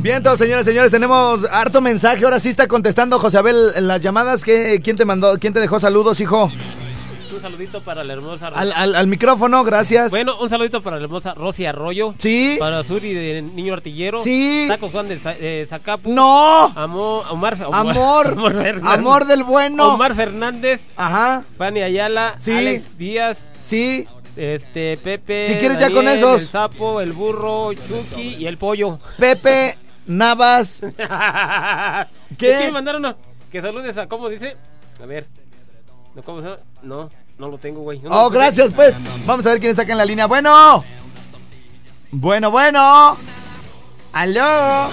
Bien, todos señores, señores, tenemos harto mensaje. Ahora sí está contestando José Abel en las llamadas. ¿Qué, ¿Quién te mandó? ¿Quién te dejó saludos, hijo? Un saludito para la hermosa Al, al- al micrófono, gracias. Bueno, un saludito para la hermosa Rosy Arroyo. Sí. Para Suri de Niño Artillero. Sí. Tacos Juan de eh, Zacapu. No. Amo- Omar, Omar, Amor. Omar. Amor del bueno. Omar Fernández. Ajá. Fanny Ayala. Sí. Alex Díaz. Sí. Este, Pepe. Si quieres ya con esos. El sapo, el burro, Chucky y el pollo. Pepe Navas. ¿Qué? ¿Qué me mandaron? No? Que saludes a, ¿cómo dice? A ver. ¿No, ¿Cómo se? No, no lo tengo, güey. No Oh, gracias, pues. Vamos a ver quién está acá en la línea. Bueno. Bueno, bueno. Aló.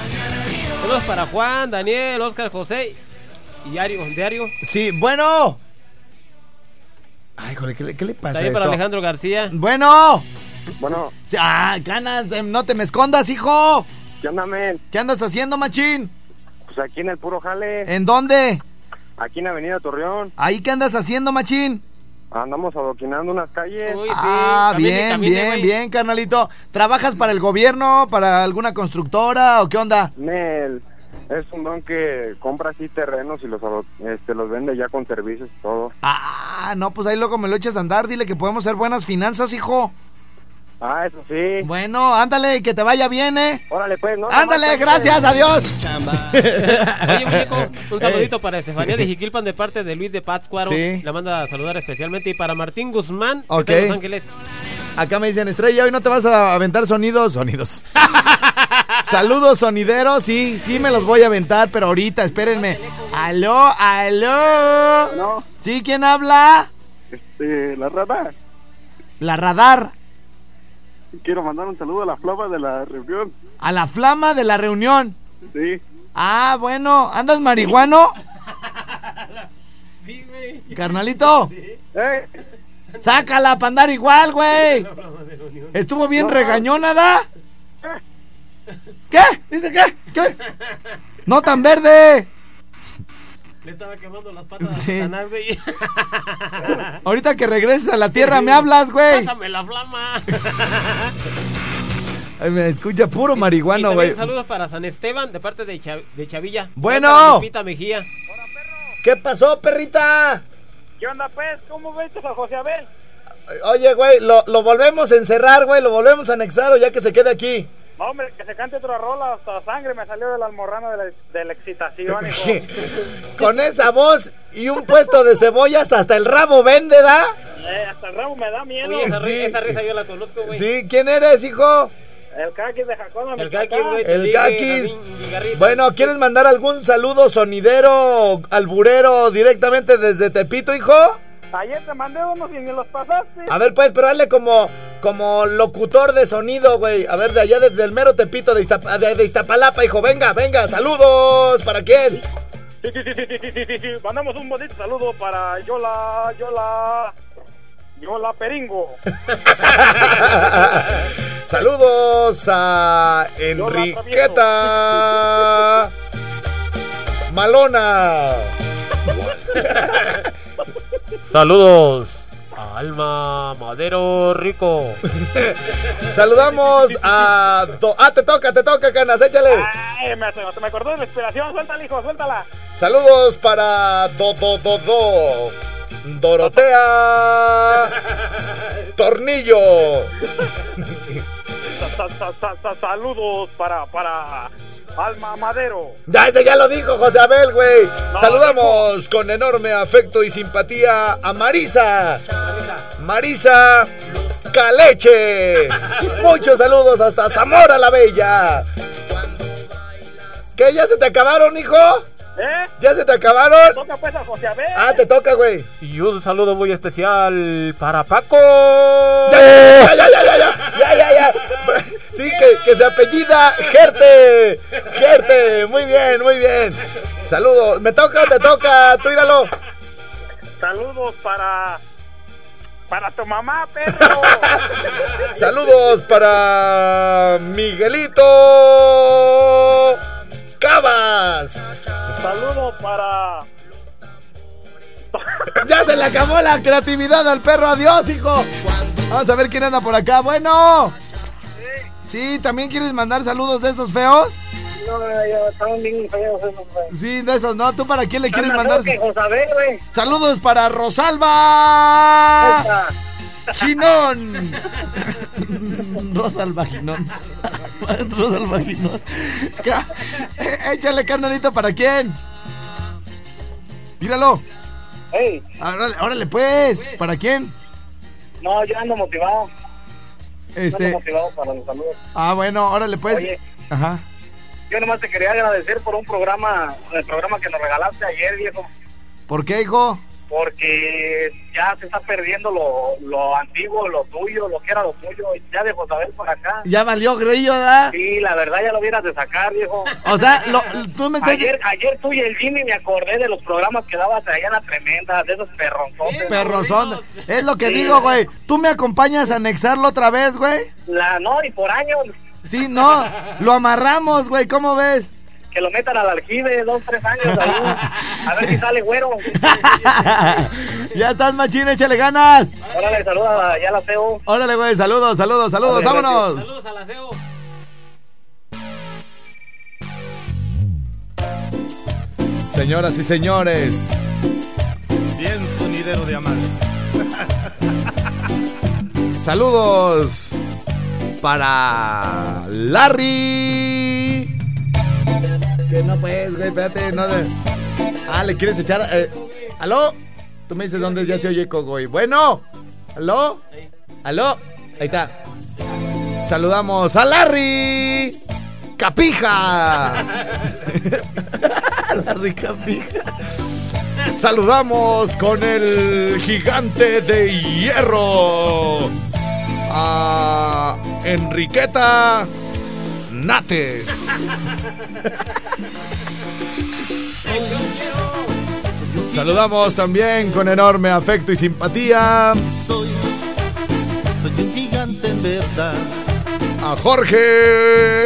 Saludos para Juan, Daniel, Oscar, José y Diario. Diario. Sí, bueno. Ay, joder, ¿qué, le- qué le pasa a También para esto? Alejandro García. Bueno. Bueno, Ah, ganas, no te me escondas, hijo. ¿Qué onda, men? ¿Qué andas haciendo, machín? Pues aquí en el puro jale, ¿En dónde? aquí en Avenida Torreón, ¿Ahí qué andas haciendo, machín? andamos adoquinando unas calles. Uy, sí, ah, camine, bien, camine, bien, güey. bien, carnalito. ¿Trabajas para el gobierno, para alguna constructora o qué onda? Nel, es un don que compra así terrenos y los, este, los vende ya con servicios y todo. Ah, no, pues ahí luego me lo echas a andar. Dile que podemos hacer buenas finanzas, hijo. Ah, eso sí. Bueno, ándale, que te vaya bien, ¿eh? Órale, pues, ¿no? Ándale, Nomás, gracias, adiós. Oye, muñeco, un saludito para Estefanía de Jiquilpan de parte de Luis de Pátzcuaro. Sí. La manda a saludar especialmente. Y para Martín Guzmán, que Ok. está en Los Ángeles. Acá me dicen, Estrella, hoy no te vas a aventar sonidos. Sonidos. Saludos sonideros, sí, sí me los voy a aventar, pero ahorita, espérenme. Aló, aló. No, ¿Sí? ¿Quién habla? este, la rata. La radar. Quiero mandar un saludo a la flama de la reunión. A la flama de la reunión. Sí. Ah, bueno, ¿andas marihuano? Sí, güey. Carnalito, ¡Eh! sácala para andar igual, güey. Estuvo bien regañona, ¿da? ¿Qué? ¿Dice qué? ¿Qué? No tan verde. Le estaba quemando las patas Sí. a Satanás, güey. Ahorita que regreses a la tierra me hablas, güey. Pásame la flama. Ay, Me escucha puro marihuano, güey. saludos para San Esteban de parte de, Cha- de Chavilla. Bueno. Lupita Mejía. ¿Qué pasó, perrita? ¿Qué onda, pues? ¿Cómo ves a José Abel? Oye, güey, lo, lo volvemos a encerrar, güey, lo volvemos a anexar o ya que se quede aquí. No, hombre, que se cante otra rola, hasta sangre me salió del almorrano de la, de la excitación. Con esa voz y un puesto de cebollas hasta el rabo vende, ¿da? Eh, hasta el rabo me da miedo. Oye, esa, Sí. esa risa yo la conozco, güey. Sí, ¿quién eres, hijo? El caquis de Jacona, El Kakis, güey. El Vigarriz. Bueno, ¿quieres mandar algún saludo sonidero, alburero directamente desde Tepito, hijo? Ayer te mandé unos y ni los pasaste. A ver, pues, pero hazle como, como locutor de sonido, güey. A ver, de allá, desde el mero Tepito de, Iztap de, de, Iztapalapa, hijo. Venga, venga, saludos. ¿Para quién? Sí, sí, sí, sí, sí, sí, sí, sí. Mandamos un bonito saludo para Yola, Yola. Yola Peringo. saludos a Enriqueta Malona. Saludos a Alma Madero Rico. Saludamos a... Do- ah, te toca, te toca, Canas, échale. Ay, me, se me acordó de la inspiración. Suéltala, hijo, suéltala. Saludos para Do Do Do Do. Dorotea Tornillo. Sa- sa- sa- sa- saludos para, para Alma Madero. Ya, ese ya lo dijo José Abel, güey. Saludamos con enorme afecto y simpatía a Marisa. Marisa Caleche. Muchos saludos hasta Zamora la Bella. ¿Qué? ¿Ya se te acabaron, hijo? ¿Eh? ¿Ya se te acabaron? Te toca pues a José Abel. Ah, te toca, güey. Y un saludo muy especial para Paco. Ya, ya, ya, ya, ya, ya, ya. Sí, que, que se apellida Gerte. Gerte, muy bien, muy bien. Saludos. Me toca, o te toca, tú íralo. Saludos para... Para tu mamá, perro. Saludos para Miguelito. Cabas. Saludos para. Ya se le acabó la creatividad al perro. Adiós, hijo. Vamos a ver quién anda por acá. Bueno. Sí, ¿también quieres mandar saludos de esos feos? No, yo están bien feos esos, güey. Sí, de esos, ¿no? ¿Tú para quién le quieres mandar? que Josabel. Saludos para Rosalba Esa. Ginón. Rosalba Ginón. Rosalba Ginón. Ca- eh, Échale carnalito para quién. Míralo. Ey, Órale, órale, pues. ¿Para quién? no, yo ando motivado. Ando Este. motivado para los saludos. Ah, bueno, órale, pues. Oye. Ajá. Yo nomás te quería agradecer por un programa, el programa que nos regalaste ayer, viejo. ¿Por qué, hijo? Porque ya se está perdiendo lo, lo antiguo, lo tuyo, lo que era lo tuyo. Ya de Josabel por acá. Ya valió grillo, ¿verdad? Sí, la verdad ya lo hubieras de sacar, viejo. O sea, lo, tú me estás. Ayer, ayer tú y el Jimmy me acordé de los programas que dabas allá en la tremenda, de esos perronzotes. Perrozón. Es lo que Sí. digo, güey. ¿Tú me acompañas a anexarlo otra vez, güey? La, no, y por años, Sí, no. Lo amarramos, güey. ¿Cómo ves? Que lo metan al aljibe, dos, tres años ahí. A ver si sale güero. ya estás, machín, échale ganas. Órale, saluda ya la CEO. Órale, güey, saludos, saludos, saludos, Órale, vámonos. Saludos al aseo. Señoras y señores, Bien sonidero de amar. saludos para Larry. No pues, güey, espérate, no le... Ah, ¿le quieres echar? eh, ¿Aló? Tú me dices dónde ya se oye eco, güey. Bueno, ¿aló? ¿Aló? Ahí está. Saludamos a Larry Capija. Larry Capija. Saludamos con el gigante de hierro. A Enriqueta Nates. Saludamos también con enorme afecto y simpatía Soy, soy un gigante en verdad. a Jorge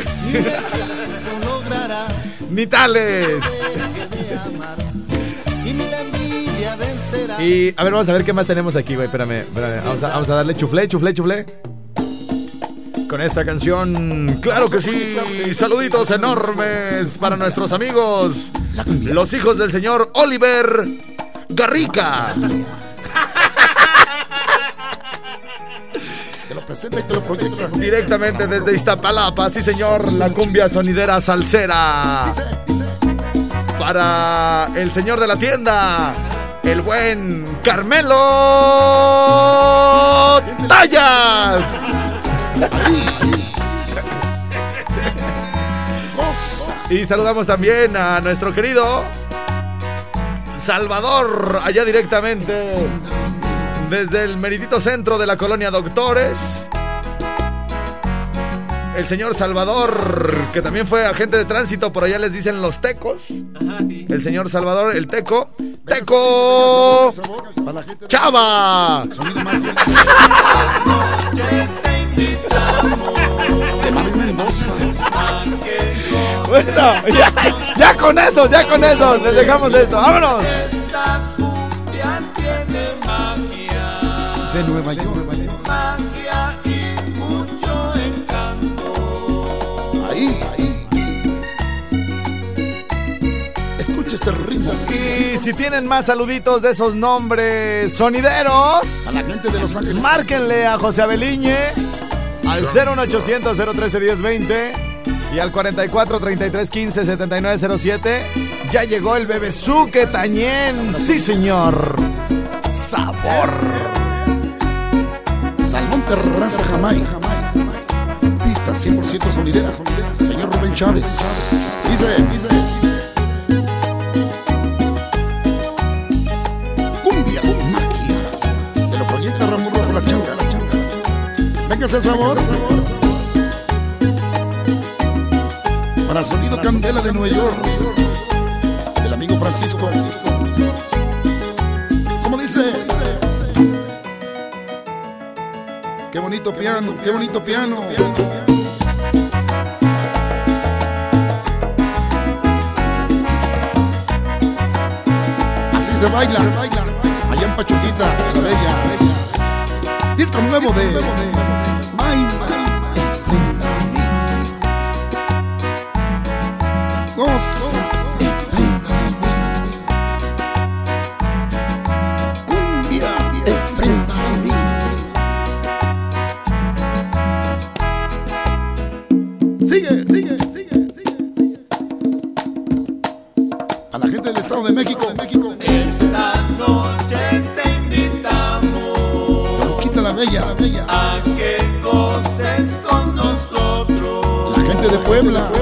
Nitales. Y a ver, vamos a ver qué más tenemos aquí, güey. Espérame, espérame. Vamos a, vamos a darle chuflé, chuflé, chuflé. Con esta canción, claro que sí. Saluditos enormes para nuestros amigos, los hijos del señor Oliver Garrica. Directamente desde Iztapalapa, sí señor, la cumbia sonidera salsera. Para el señor de la tienda, el buen Carmelo Tallas. Y saludamos también a nuestro querido Salvador, allá directamente desde el meritito centro de la colonia Doctores. El señor Salvador, que también fue agente de tránsito, por allá les dicen los tecos. Ajá, sí. El señor Salvador, el teco. ¡Teco! ¡Chava! Bueno, ya, ya con eso, ya con eso, les dejamos esto. ¡Vámonos! De Nueva York. Ahí, ahí. Escucha este ritmo. Y si tienen más saluditos de esos nombres sonideros, A la gente de Los Ángeles. márquenle a José Abeliñe al 01800 013 1020 y al 44 33 15 7907. Ya llegó el bebezuque tañén. Sí, señor. Sabor. Salmón Terraza Jamaica. Pista 100% sonidera. Señor Rubén Chávez. Dice, dice. Venga ese sabor. Para Sonido Candela de Nueva York. Del amigo Francisco. ¿Cómo dice? dice. Qué bonito piano, qué bonito piano. Así se baila, allá en Pachuquita, la bella. Disco nuevo de Goza. Cumbia, enfrenta a mí. Sigue, sigue, sigue, sigue. A la gente del Estado de México, de México. Esta noche te invitamos Pachuquita la bella, la bella. a que goces con nosotros. La gente de Puebla.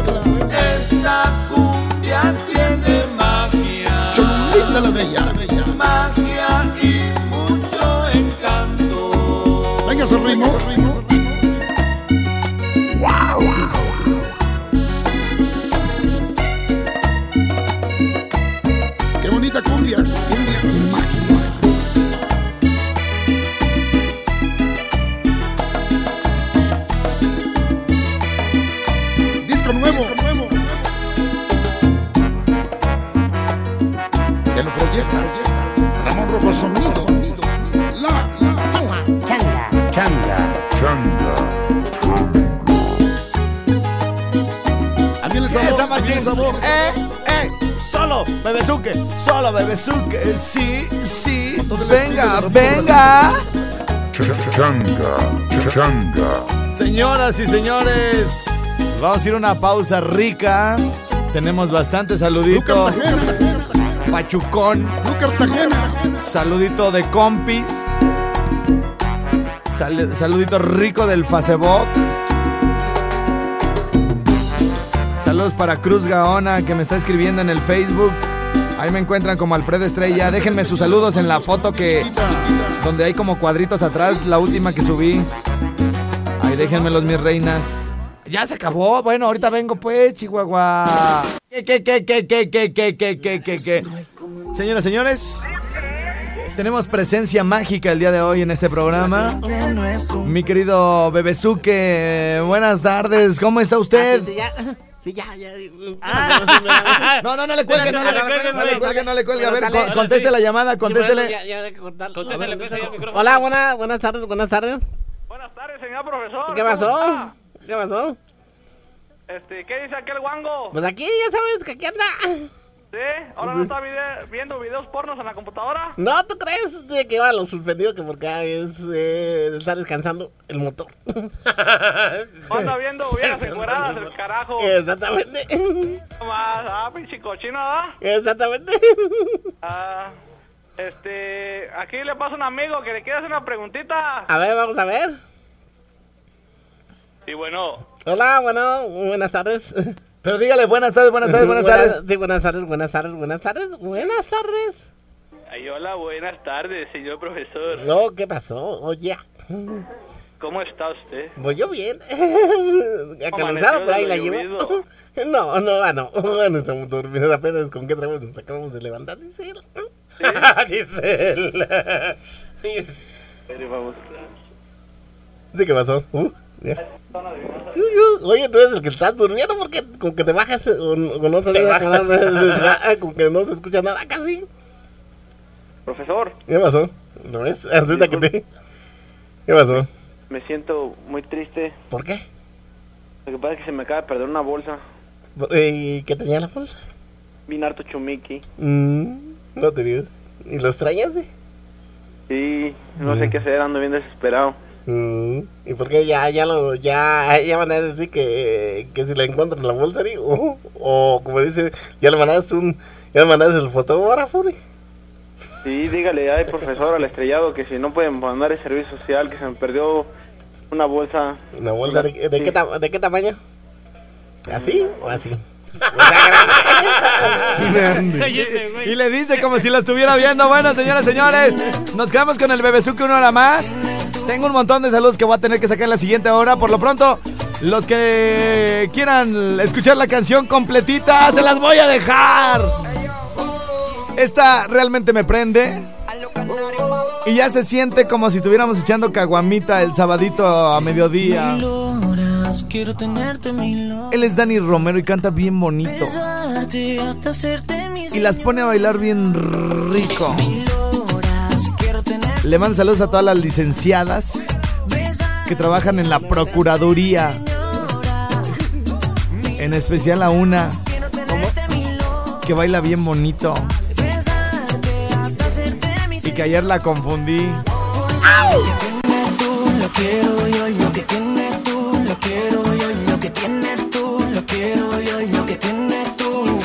Venga. Changa, changa. Señoras y señores, vamos a ir a una pausa rica. Tenemos saluditos. Cartagena, Pachucón, saludito de compis. Sal- saludito rico del Facebook. Saludos para Cruz Gaona que me está escribiendo en el Facebook. Ahí me encuentran como Alfredo Estrella. Déjenme sus saludos en la foto que donde hay como cuadritos atrás, la última que subí. Ahí déjenmelos mis reinas. Ya se acabó. Bueno, ahorita vengo pues, Chihuahua. ¿Qué, qué, qué, qué, qué, qué, qué, qué, qué, qué, qué? Señoras, señores, tenemos presencia mágica el día de hoy en este programa. Mi querido Bebezuque, buenas tardes. ¿Cómo está usted? Sí, ya, ya. No, no, no le cuelgue, no, le No cuelgue, no le cuelgue, no le cuelgue. A ver, con- conteste la llamada, contéstele. ya. Contéstele, pues, micrófono. Hola, buenas, buenas tardes, buenas tardes. Buenas tardes, señor profesor. ¿Qué ¿Cómo pasó? ¿Qué pasó? Este, ¿qué dice aquel guango? Pues aquí ya sabes que aquí anda. ¿Sí? ¿Ahora no está vide- viendo videos pornos en la computadora? No, ¿tú crees de que va lo suspendido que porque ah, es eh, estar descansando el motor? ¿O anda viendo viejas encueradas del carajo? Exactamente. No más, ah, pinche cochino, ¿verdad? Exactamente. Ah, este, aquí le pasa un amigo que le quiere hacer una preguntita. A ver, vamos a ver. Y bueno, Hola, bueno, buenas tardes. Pero dígale buenas tardes, buenas tardes, buenas tardes. Sí, buenas tardes, buenas tardes, buenas tardes, buenas tardes. ay, hola, buenas tardes, señor profesor. No, ¿qué pasó? Oye, ¿Cómo está usted? voy yo bien. Acarrizado, por ahí la llevo. No, no, ah, no. No estamos dormidos apenas. ¿Con qué trabajo nos acabamos de levantar? Dice él. Dice él. Pero vamos. ¿De qué pasó? Uh, ya. Oye, tú eres el que estás durmiendo porque con que te bajas o, o no se con que no se escucha nada casi. Profesor, ¿Qué pasó? ¿Lo ves? Ahorita que te... ¿Qué pasó? me siento muy triste. ¿Por qué? Lo que pasa es que se me acaba de perder una bolsa. ¿Y qué tenía la bolsa? Bien harto chumiki. Mm, no te digo. ¿Y lo extrañas? eh? Sí, no sé qué hacer, ando bien desesperado. Mm, ¿Y por qué ya, ya lo, ya, ya van a decir que, que si la encuentran en la bolsa, digo, o, o como dice, ya le mandas un, ya le mandas el fotógrafo, ¿eh? Sí, dígale ay profesor al estrellado que si no pueden mandar el servicio social, que se me perdió una bolsa. Una bolsa de, de Sí. qué, ta- de qué tamaño? ¿Así o así? Y le dice como si lo estuviera viendo. Bueno, señoras, señores, nos quedamos con el Bebezuque una hora más. Tengo un montón de saludos que voy a tener que sacar en la siguiente hora. Por lo pronto, los que quieran escuchar la canción completita, se las voy a dejar. Esta realmente me prende. Y ya se siente como si estuviéramos echando caguamita el sabadito a mediodía. Quiero tenerte. Él es Dani Romero y canta bien bonito. Y las pone a bailar bien rico. Le mando saludos a todas las licenciadas que trabajan en la Procuraduría. En especial a una que baila bien bonito. Y que ayer la confundí. lo quiero yo lo que tienes tú lo quiero yo lo que tienes tú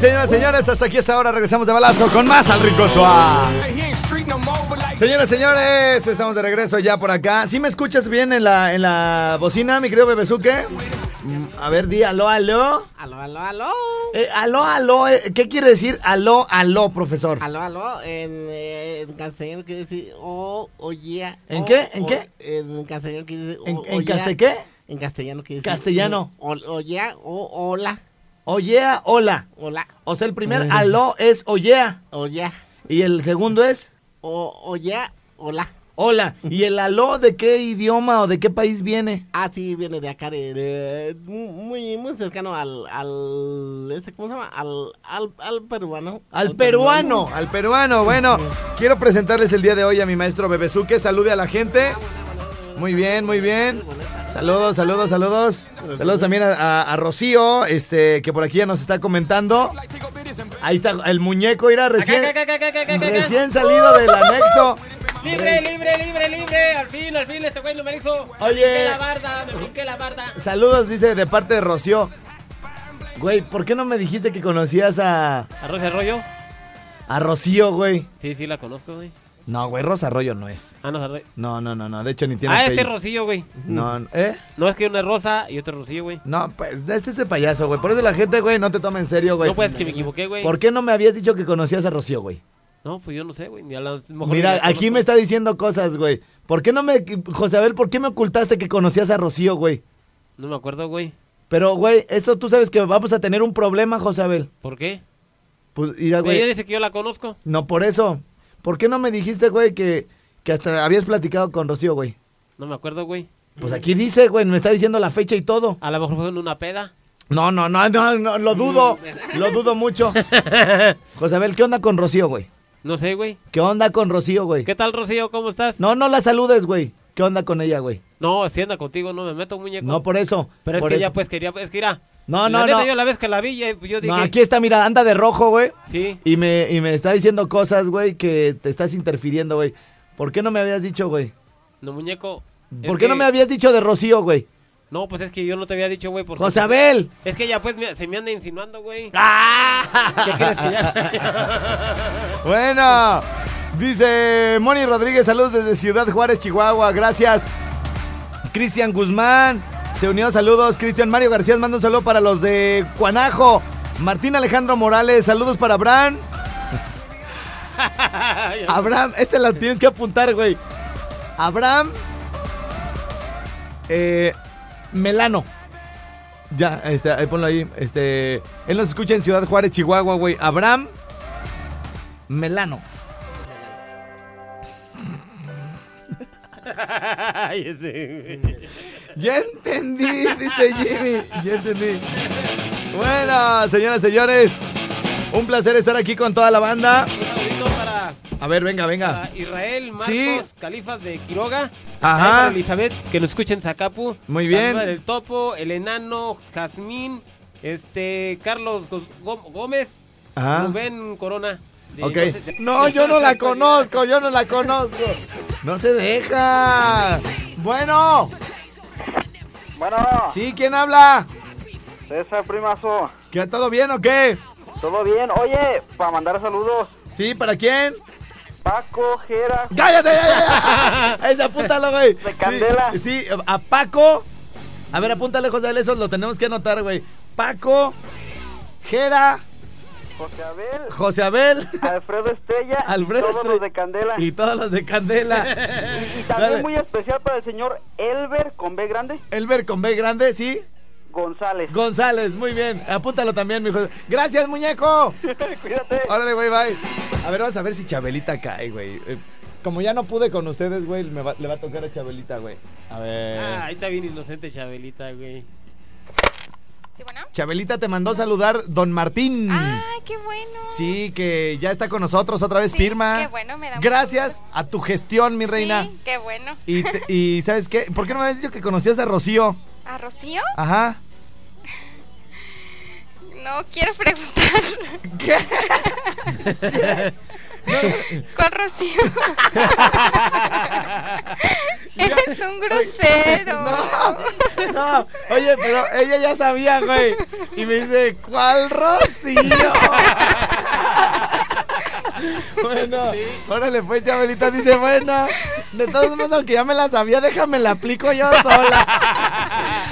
Señoras y señores, hasta aquí hasta ahora regresamos de balazo con más al Rincón Suá. Señoras y señores, estamos de regreso ya por acá. ¿Sí me escuchas bien en la, en la bocina, mi querido Bebesuque? Mm, A ver, di aló, aló. Aló, aló, aló. Eh, aló, aló, eh, ¿qué quiere decir aló, aló, profesor? Aló, aló. En, eh, en castellano quiere decir oh, oye. ¿En oh, qué? ¿En oh, qué? En castellano quiere decir ¿En, oh, en oye. caste qué? En castellano quiere decir. Castellano. oh, oye, o hola. Oye, hola. Hola. O sea, el primer aló es oye. Oye. Y el segundo es O, oye, hola. hola. ¿Y el aló de qué idioma o de qué país viene? Ah, sí, viene de acá, de, de- muy, muy cercano al, al, ese, ¿cómo se llama? Al, al, al peruano. Al peruano, al peruano. Bueno, quiero presentarles el día de hoy a mi maestro Bebesuque. Salude a la gente. Muy bien, muy bien. Saludos, saludos, saludos. Saludos también a, a- a Rocío, este, que por aquí ya nos está comentando. Ahí está el muñeco, mira, recién, recién salido del anexo. Libre, libre, libre, libre. Al fin, al fin, este güey lo me hizo. Oye. Me la barda, me brinqué la barda. Saludos, dice, de parte de Rocío. Güey, ¿por qué no me dijiste que conocías a, ¿Arroz de rollo? a Rocío, güey? Sí, sí, la conozco, güey. No, güey, Rosa Arroyo no es. Ah, no, Arroyo. No, no, no, no. De hecho, ni tiene Ah, este es. Rocío, güey. No, ¿eh? No es que una es Rosa y otro es Rocío, güey. No, pues, este es de payaso, güey. Por eso la gente, güey, no te toma en serio, güey. No, pues que me equivoqué, güey. ¿Por qué no me habías dicho que conocías a Rocío, güey? No, pues yo no sé, güey. Ni a lo mejor Mira, ni aquí me está diciendo cosas, güey. ¿Por qué no me... José Abel, ¿por qué me ocultaste que conocías a Rocío, güey? No me acuerdo, güey. Pero, güey, esto tú sabes que vamos a tener un problema, José Abel. ¿Por qué? Pues, mira, Güey, ella dice que yo la conozco. No, por eso. ¿Por qué no me dijiste, güey, que, que hasta habías platicado con Rocío, güey? No me acuerdo, güey. Pues aquí dice, güey, me está diciendo la fecha y todo. A lo mejor fue en una peda. No, no, no, no, no, lo dudo. lo dudo mucho. José Abel, ¿qué onda con Rocío, güey? No sé, güey. ¿Qué onda con Rocío, güey? ¿Qué tal, Rocío? ¿Cómo estás? No, no la saludes, güey. ¿Qué onda con ella, güey? No, si anda contigo, no me meto, muñeco. No, por eso. Pero es que eso. ella pues quería, es que irá. No, la no, neta, no. yo la vez que la vi, ya- pues, yo dije, No, aquí está, mira, anda de rojo, güey. sí. Y me, y me está diciendo cosas, güey, que te estás interfiriendo, güey. ¿Por qué no me habías dicho, güey? No, muñeco. ¿Por qué que- no me habías dicho de Rocío, güey? No, pues es que yo no te había dicho, güey, porque... José pues, Abel. Es que ella pues se me anda insinuando, güey. ¡Ah! ¿Qué quieres que ya? Bueno, dice Moni Rodríguez, saludos desde Ciudad Juárez, Chihuahua, gracias. Cristian Guzmán, se unió, saludos. Cristian Mario García manda un saludo para los de Cuanajo. Martín Alejandro Morales, saludos para Abraham. Abraham, este lo tienes que apuntar, güey. Abraham eh, Melano. Ya, este, ahí ponlo ahí. Este, él nos escucha en Ciudad Juárez, Chihuahua, güey. Abraham Melano. Ya entendí, dice Jimmy. Ya entendí. Bueno, señoras y señores, un placer estar aquí con toda la banda. Un para, A ver, venga, venga. para Israel Marcos Sí. Califas de Quiroga. Ajá. Para Elizabeth, que nos escuchen en Zacapu. Muy bien. También para El Topo, el Enano, Jazmín, este, Carlos Gó- Gó- Gómez, Ajá. Rubén Corona. de- Ok. de- de- No, yo no la conozco, yo no la conozco. No se deja. Bueno, Bueno, sí, ¿quién habla? César Primazo, ¿Que todo bien o qué? ¿todo bien? Oye, para mandar saludos, ¿Sí? ¿Para quién? Paco, Jera, ¡Cállate, ya, ya, ya! Ese apúntalo, güey. De Candela. Sí, sí, a Paco. A ver, apúntale, José, eso lo tenemos que anotar, güey. Paco, Jera, José Abel, José Abel Alfredo Estrella, Alfredo y todos Estre- los de Candela. y todos los de Candela. Y también muy especial para el señor Elber con B grande Elber con B grande, ¿sí? González. González, muy bien. Apúntalo también, mi hijo. Gracias, muñeco. Cuídate. Órale, güey, bye. A ver, vamos a ver si Chabelita cae, güey. Eh, como ya no pude con ustedes, güey, me va- le va a tocar a Chabelita, güey. A ver. Ah, ahí está bien inocente Chabelita, güey. ¿Sí, bueno? Chabelita te mandó saludar Don Martín. ¡Ay, qué bueno! Sí, que ya está con nosotros otra vez, Sí, Pirma. qué bueno, me da Gracias a tu gestión, mi reina. Sí, qué bueno. Y, te- y ¿sabes qué? ¿Por qué no me habías dicho que conocías a Rocío? ¿A Rocío? Ajá. No quiero preguntar. ¿Qué? ¿Cuál Rocío? Eres un grosero. No, no, oye, pero ella ya sabía, güey. Y me dice, ¿cuál Rocío? bueno, órale, pues, Chabelita dice, bueno, de todos modos, aunque ya me la sabía, déjame la aplico yo sola.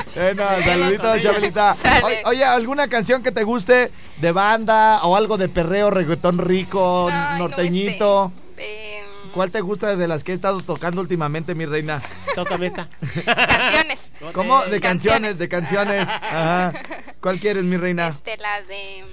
bueno, saluditos, Chabelita. O- oye, ¿alguna canción que te guste de banda o algo de perreo, reggaetón rico, Ay, no norteñito? Em, ¿Cuál te gusta de las que he estado tocando últimamente, mi reina? Tócame esta. canciones. ¿Cómo? De Canciones. canciones, de canciones. Ajá. ¿Cuál quieres, mi reina? Este, la de.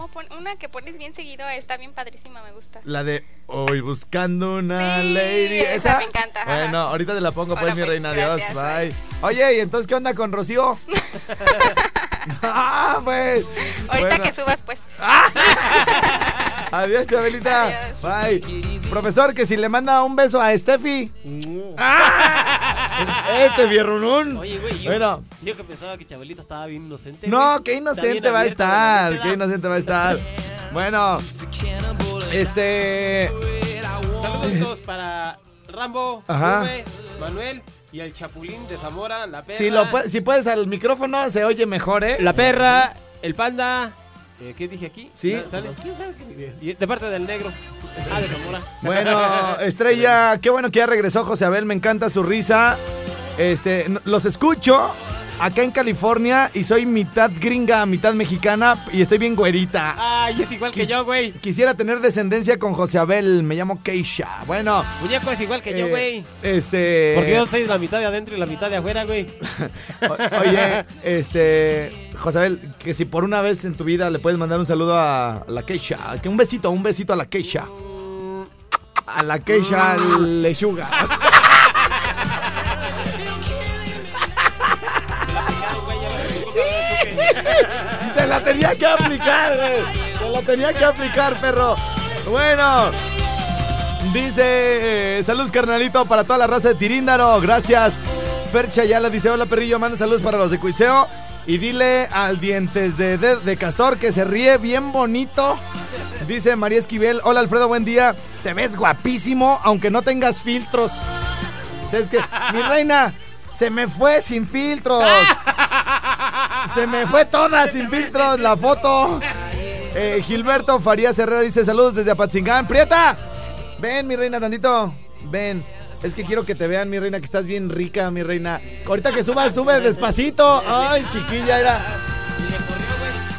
Mm, ¿Cómo pon- Una que pones bien seguido está bien padrísima, me gusta. La de Hoy buscando una Sí, lady. esa ¿Esa? me encanta, ajá. Bueno, ahorita te la pongo, pues, mi pues, reina. Adiós. Bye. Oye, ¿y entonces qué onda con Rocío? ah, pues. Ahorita Bueno. que subas, pues. Adiós, Chabelita. Adiós. Bye. Profesor, que si le manda un beso a Steffi. ¡Ah! Este vierrunún. Oye, güey, yo, Bueno. yo que pensaba que Chabelita estaba bien inocente. No, güey. qué inocente bien va a estar. Qué inocente va a estar. Bueno, este. Saludos para Rambo, Ajá. Rube, Manuel y el Chapulín de Zamora, la perra. Si, lo, si puedes al micrófono, se oye mejor, ¿eh? La perra, el panda. Eh, ¿Qué dije aquí? Sí. ¿Sale? ¿Quién sabe qué de parte del negro. Ah, de Zamora. Bueno, Estrella, qué bueno que ya regresó José Abel, me encanta su risa. Este, los escucho acá en California y soy mitad gringa, mitad mexicana y estoy bien güerita. Ay, es igual que yo, güey. Quisiera tener descendencia con José Abel, me llamo Keisha. Bueno, Muñeco es igual que yo, eh, güey. este. Porque yo soy la mitad de adentro y la mitad de afuera, güey. Oye, este, José Abel, que si por una vez en tu vida le puedes mandar un saludo a la Keisha, que un besito, un besito a la Keisha. A la Keisha Lechuga. Te la tenía que aplicar. Te la tenía que aplicar, perro. Bueno. Dice, eh, saludos carnalito para toda la raza de Tiríndaro, gracias. Fercha ya le dice, hola perrillo, manda saludos para los de Cuitseo. Y dile al dientes de, de, de Castor que se ríe bien bonito. Dice María Esquivel, hola Alfredo, buen día. Te ves guapísimo, aunque no tengas filtros. O sea, es que, mi reina, se me fue sin filtros. Se me fue toda sin filtros la foto. Eh, Gilberto Farías Herrera dice saludos desde Apatzingán. Prieta, ven mi reina tantito. Ven. Es que quiero que te vean, mi reina, que estás bien rica, mi reina. Ahorita que subas, sube despacito. Ay, chiquilla, era.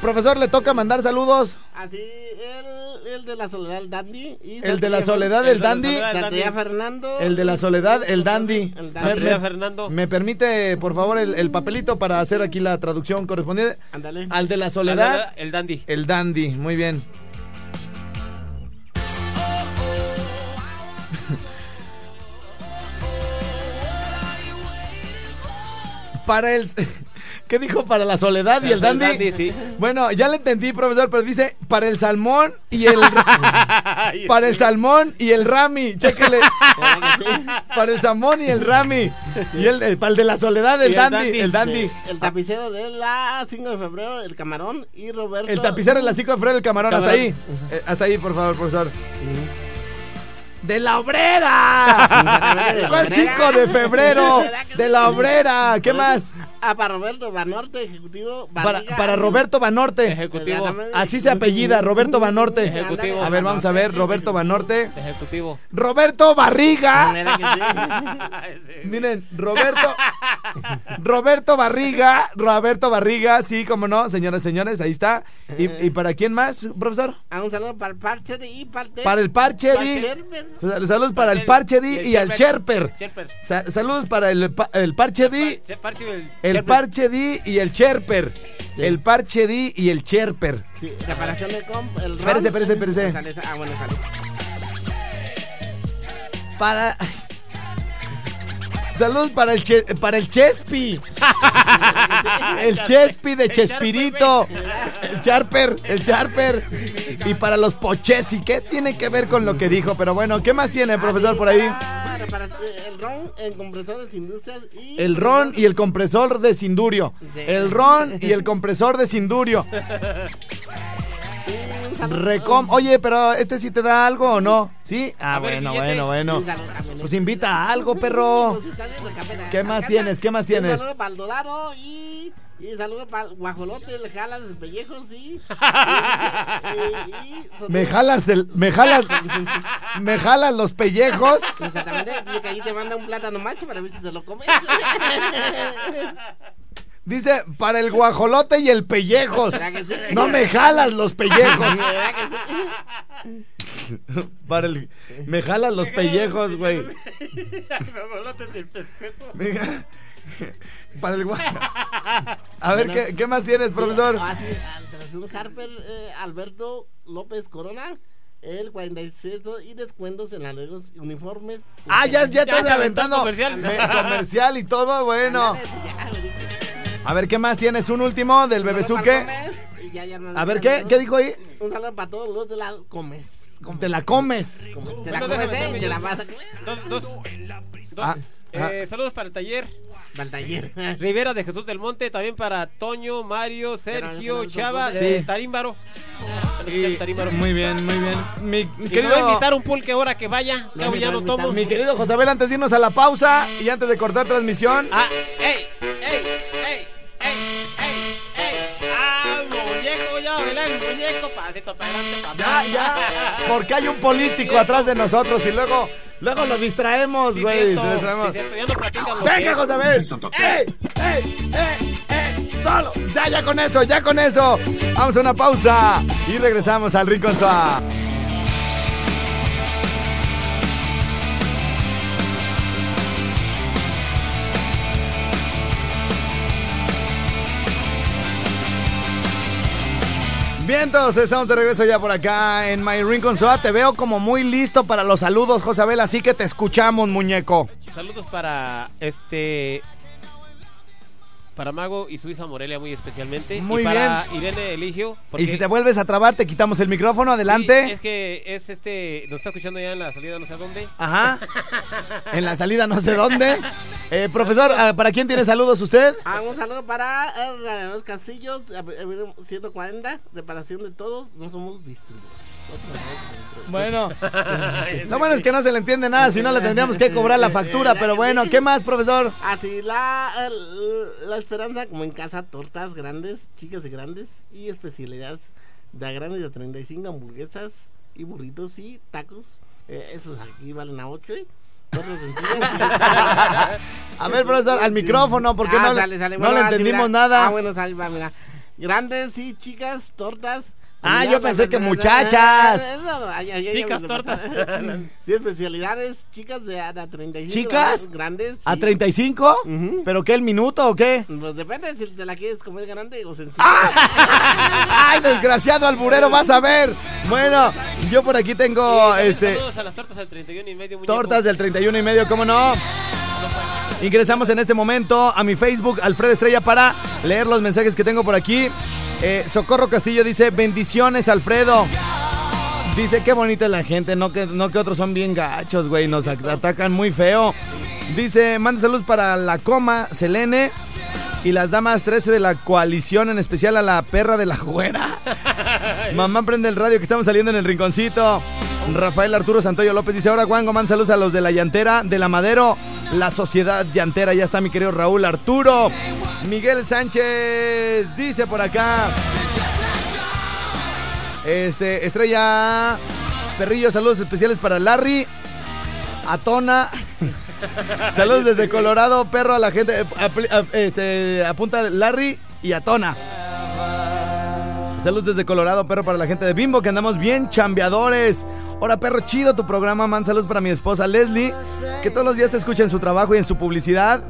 Profesor, le toca mandar saludos. Así, el, el de la soledad, el dandy. y El de la soledad, el dandy. Santillán Fernando. El de la soledad, el dandy. El Me, dandy. me- Fernando. me permite, por favor, el, el papelito para hacer aquí la traducción correspondiente. Ándale. Al de la soledad, El dandy. el dandy. Muy bien. Para el... ¿Qué dijo? Para la soledad y el El dandy. dandy, sí. Bueno, ya le entendí, profesor, pero dice para el salmón y el... para el salmón y el rami. Chéquele. para el salmón y el rami. Y el, eh, para el de la soledad, el el dandy. dandy. El dandy. El tapicero de la 5 de febrero, el camarón y Roberto. El tapicero de la 5 de febrero del camarón. Hasta ahí. Eh, hasta ahí, por favor, profesor. ¡De la obrera! ¿Cuál 5 de febrero? ¡De la obrera! ¿Qué más? Ah, para Roberto Banorte, ejecutivo. Para, Barriga. para Roberto Banorte. Ejecutivo. Así se apellida, Roberto Banorte. Ejecutivo. A ver, vamos a ver, Roberto Banorte. Ejecutivo. Roberto Barriga. Sí. Miren, Roberto. Roberto Barriga. Roberto Barriga, sí, como no, señoras y señores, ahí está. ¿Y, y para quién más, profesor? Ah, un saludo para el parche de y parte. Para el parche Saludos para el parche di y al Cherper. Cherper. Sa- saludos para el, el parche di. Che- parche, el El parche di y el Cherper. El parche di y el Cherper. Sí, reparación de comp. El. Espérese, espérese, espérese. Ah, bueno, sale. Para. Saludos para el che- para el Chespi. El Chespi de Chespirito. El Charper, el Charper. Y para los Pochesi, ¿qué tiene que ver con lo que dijo? Pero bueno, ¿qué más tiene, profesor, por ahí? Ah, el ron, el compresor de y. El ron y el compresor de Sindurio. El ron y el compresor de Sindurio. Y Recom. Oye, pero ¿este sí te da algo o no? ¿Sí? Ah, bueno, bueno, bueno. Pues invita a algo, perro. Pues, el ¿Qué más tienes? ¿Qué más tienes? Saludo para el Dorado y. Y saludo para el guajolote, le jalas los pellejos y. y- y- y- Me jalas el, me jalas, me jalas los pellejos. Exactamente, dice que ahí te manda un plátano macho para ver si se lo comes. Dice, para el guajolote y el pellejos. No me jalas los pellejos. Para el, me jalas los pellejos, güey. Para el gua- A ver, ¿qué, qué más tienes, profesor? Ah, tras un Harper eh, Alberto López Corona. El 46 y descuentos en los uniformes. Ah, ya, ya estás se aventó aventando comercial. Me- comercial y todo, bueno. A ver, ¿qué más tienes? Un último del bebezuque. A ver, ¿qué, qué dijo ahí? Un saludo para todos los de la Comes. Te la comes. Te la comes, ¿eh? Te la vas a comer. Dos, dos, dos. Ah, Eh, saludos para el taller. Para el taller. Rivera de Jesús del Monte, también para Toño, Mario, Sergio, Chava, sí. de Tarímbaro. Y- Tarímbaro. muy bien, muy bien. Mi Y querido, invitar un pulque ahora que vaya. No, ya no tomo. mi querido Josabel, antes de irnos a la pausa y antes de cortar transmisión, Ah, ey, Pasito para adelante, papá. ya, ya, porque hay un político atrás de nosotros y luego, luego lo distraemos, güey. cierto, lo distraemos. sí, cierto, ya no platican lo Venga, que- Josabel. ¡Ey! ¡Ey! ¡Ey! ¡Ey! ¡Solo! Ya, ya con eso, ya con eso. Vamos a una pausa y regresamos al Rincón Suá. Bien, entonces estamos de regreso ya por acá en My Rincon Soa. Te veo como muy listo para los saludos, Josabel, así que te escuchamos, muñeco. Saludos para este. Para Mago y su hija Morelia muy especialmente. Muy y para Irene Eligio. Y si te vuelves a trabar, te quitamos el micrófono. Adelante. Sí, es que es este. Nos está escuchando ya en la salida no sé dónde. Ajá. En la salida no sé dónde. Eh, profesor, ah, ¿para quién tiene saludos usted? Ah, un saludo para eh, los Castillos, eh, eh, 140, reparación de todos, no somos distribuidores. Bueno, lo bueno es que no se le entiende nada, si no le tendríamos que cobrar la factura, pero bueno, ¿qué más, profesor? Así, la, la esperanza, como en casa, tortas grandes, chicas y grandes, y especialidades de grandes de 35 hamburguesas y burritos y tacos. Eh, esos aquí valen a 8, ¿eh? A ver, profesor, al micrófono, porque Ah, no, sale, no le entendimos mira. nada. Ah, bueno, sale, va, mira. Grandes y chicas, tortas. Ah, yo pensé que muchachas. Chicas, tortas. Sí, especialidades, chicas de a, de a 35. ¿Chicas? Grandes. ¿A sí. 35? Ujú. ¿Pero qué, el minuto o qué? Pues depende si te la quieres comer grande o sencilla. ¡Ay, desgraciado alburero, vas a ver! Bueno, yo por aquí tengo, este... Saludos a las tortas al 31 y medio. Tortas del 31 y medio, ¿cómo no? Ingresamos en este momento a mi Facebook, Alfredo Estrella, para leer los mensajes que tengo por aquí. Eh, Socorro Castillo dice, bendiciones, Alfredo. Dice, qué bonita es la gente, no que, no que otros son bien gachos, güey, nos at- atacan muy feo. Dice, manda saludos para la coma, Selene y las damas 13 de la coalición, en especial a la perra de la güera. Mamá prende el radio que estamos saliendo en el rinconcito. Rafael Arturo Santoyo López dice, ahora Juan man saludos a los de la llantera, de la madero, la sociedad llantera, ya está mi querido Raúl Arturo. Miguel Sánchez dice por acá. Este, Estrella Perrillo, saludos especiales para Larry, Atona. saludos desde Colorado, perro a la gente. eh, a- Este, apunta Larry y Atona. Saludos desde Colorado, perro, para la gente de Bimbo, que andamos bien chambeadores. Hola, perro, chido tu programa, man. Saludos para mi esposa Leslie, que todos los días te escucha en su trabajo y en su publicidad.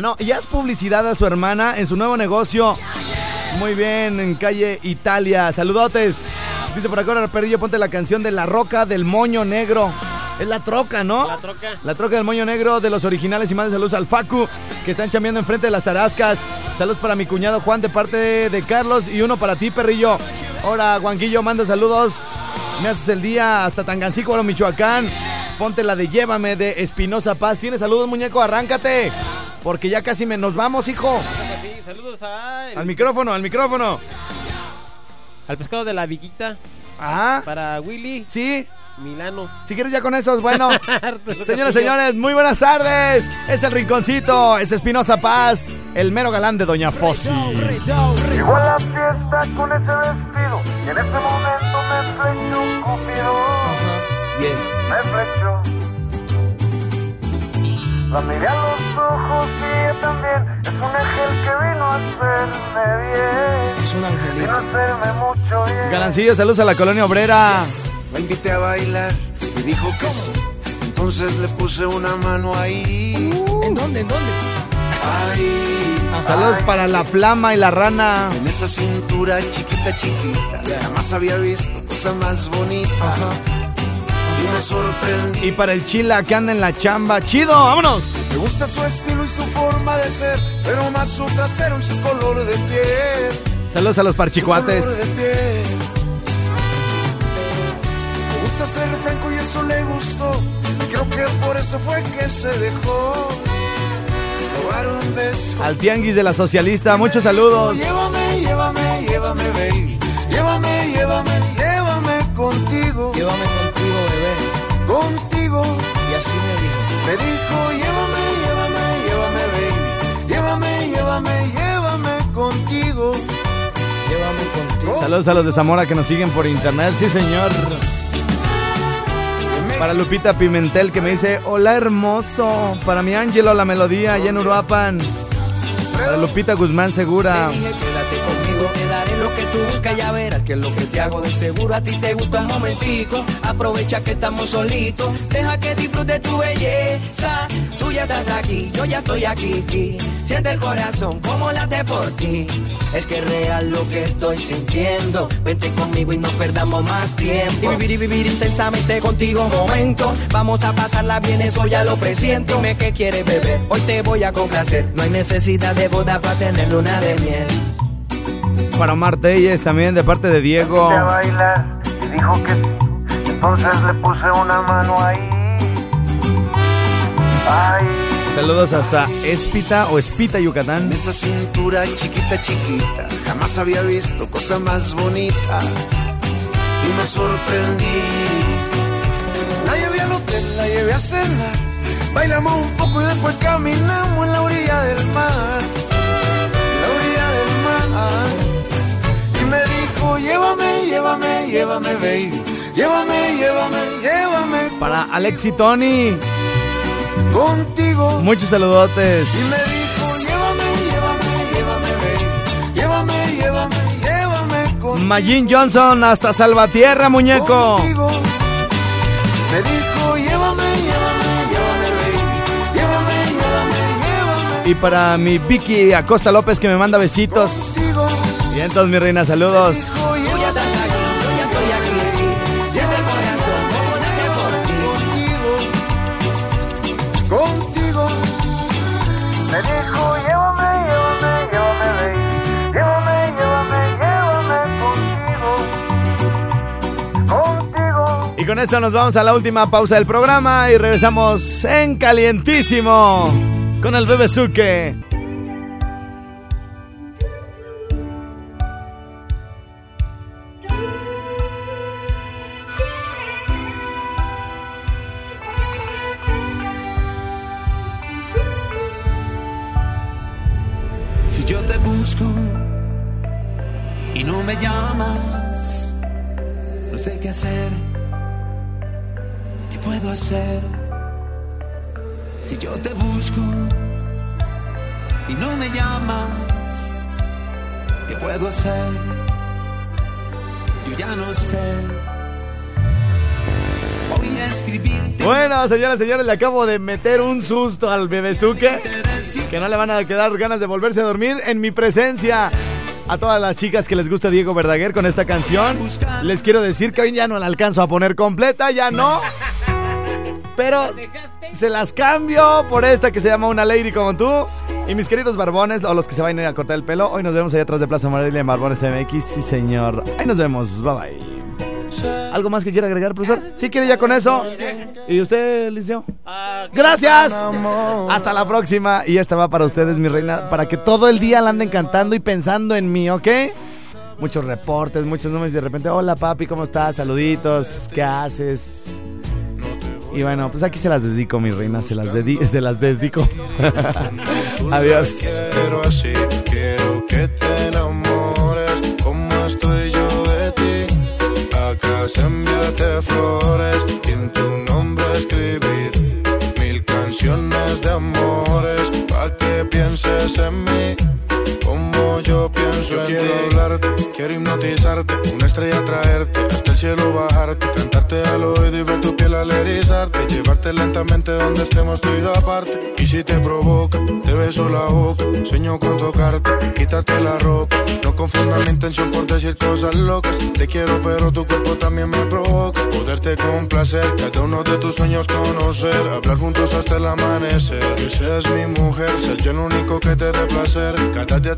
No, y haz publicidad a su hermana en su nuevo negocio. Muy bien, en calle Italia. Saludotes. Dice por acá, perrillo, ponte la canción de La Roca del Moño Negro. Es la troca, ¿no? La troca. La troca del moño negro de los originales y más saludos al Facu, que están chambeando enfrente de las tarascas. Saludos para mi cuñado Juan de parte de, de Carlos y uno para ti, perrillo. Ahora, Juanquillo, manda saludos. Me haces el día hasta Tangancícuaro, Michoacán. Ponte la de Llévame de Espinosa Paz. ¿Tienes saludos, muñeco? Arráncate. Porque ya casi me nos vamos, hijo. Sí, saludos a Al micrófono, al micrófono. al pescado de la Viguita. Ajá. Para Willy Sí. Milano. Si quieres ya con esos, bueno. Señoras, señores, muy buenas tardes. Es el Rinconcito, es Espinosa Paz, el mero galán de Doña Fossi. Llegó a la fiesta con ese vestido y en ese momento me flechó Cupido. Me flechó. La miré a los ojos y ella también es un ángel que vino a hacerme bien. Es un angelito. Vino a hacerme mucho bien. Galancillo, saludos a la colonia obrera. La invité a bailar y dijo que sí. Entonces le puse una mano ahí. ¿En dónde? ¿En dónde? Ahí. Saludos para la flama y la rana. En esa cintura chiquita, chiquita. Jamás había visto cosa más bonita. Sorprendí. Y para el chila que anda en la chamba. ¡Chido! ¡Vámonos! Me gusta su estilo y su forma de ser. Pero más su trasero y su color de piel. Saludos a los parchicuates. Me gusta ser franco y eso le gustó. Y creo que por eso fue que se dejó. Robar un beso. Al tianguis de la socialista, muchos saludos. Llévame, llévame, llévame, baby. Llévame, Me dijo, llévame, llévame, llévame, baby. Llévame, llévame, llévame contigo. Llévame contigo. Saludos a los de Zamora que nos siguen por internet. Sí, señor. Para Lupita Pimentel que me dice, hola hermoso. Para mi Ángelo la melodía allá en Uruapan. Para Lupita Guzmán Segura. Que tú buscas, ya verás que lo que te hago de seguro a ti te gusta un momentico. Aprovecha que estamos solitos, deja que disfrute tu belleza. Tú ya estás aquí, yo ya estoy aquí. Siente el corazón como late por ti. Es que es real lo que estoy sintiendo. Vente conmigo y no perdamos más tiempo. Y vivir y vivir intensamente contigo un momento. Vamos a pasarla bien, eso ya lo presiento. Dime que quieres beber, hoy te voy a complacer. No hay necesidad de boda para tener luna de miel. Para Omar Telles también de parte de Diego. a bailar y dijo que sí. entonces le puse una mano ahí. Ay, Saludos hasta Espita o Espita, Yucatán. Esa cintura chiquita, chiquita, jamás había visto cosa más bonita y me sorprendí. La llevé al hotel, la llevé a cenar, bailamos un poco y después caminamos en la orilla del mar, en la orilla del mar. Y llévame, llévame, llévame, baby, llévame, llévame, llévame Para Alexi Tony. contigo. Muchos saludotes. Y me dijo, llévame, llévame, llévame, baby, llévame, llévame, llévame contigo. Majin Johnson hasta Salvatierra, muñeco. contigo. Me dijo, llévame, llévame, llévame, baby. Llévame, llévame, llévame Y para mi Vicky Acosta López que me manda besitos. contigo. Entonces, mi reina, saludos. Y con esto nos vamos a la última pausa del programa y regresamos en calientísimo con el bebé Suke. Hacer. ¿Qué puedo hacer? Si yo te busco y no me llamas, ¿qué puedo hacer? Yo ya no sé. Voy a escribirte. Bueno, señoras y señores, le acabo de meter un susto al bebezuque que no le van a quedar ganas de volverse a dormir en mi presencia. A todas las chicas que les gusta Diego Verdaguer con esta canción, les quiero decir que hoy ya no la alcanzo a poner completa, ya no. Pero se las cambio por esta que se llama Una Lady como tú. Y mis queridos barbones, o los que se vayan a cortar el pelo, hoy nos vemos allá atrás de Plaza Morelia en Barbones MX. Sí, señor. Ahí nos vemos. Bye bye. ¿Algo más que quiera agregar, profesor? ¿Sí quiere ya con eso? ¿Y usted, Liceo? Gracias. Hasta la próxima. Y esta va para ustedes, mi reina, para que todo el día la anden cantando y pensando en mí, ¿ok? Muchos reportes, muchos números y de repente, hola papi, ¿cómo estás? Saluditos, ¿qué haces? Y bueno, pues aquí se las dedico, mi reina, se las, dedi se las dedico. Adiós. quiero así, quiero que te enviarte flores y en tu nombre escribir mil canciones de amores pa' que pienses en mí. Como yo pienso en quiero ti. hablarte, quiero hipnotizarte, una estrella traerte, hasta el cielo bajarte, cantarte al oído y ver tu piel al erizarte, llevarte lentamente donde estemos tú y yo aparte. Y si te provoca, te beso la boca, sueño con tocarte, quitarte la ropa. No confundas mi intención por decir cosas locas. Te quiero, pero tu cuerpo también me provoca. Poderte complacer, cada uno de tus sueños conocer, hablar juntos hasta el amanecer. Que seas mi mujer, ser yo el único que te dé placer. Cada día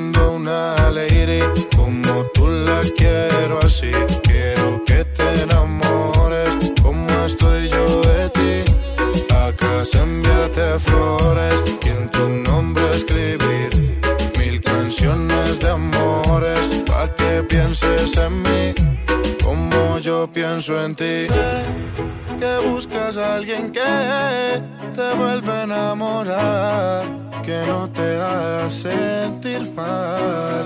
así. Quiero que te enamores como estoy yo de ti. Acá enviarte flores y tu nombre escribir mil canciones de amores pa' que pienses en mí como yo pienso en ti. Sé que buscas a alguien que te vuelva a enamorar, que no te haga sentir mal.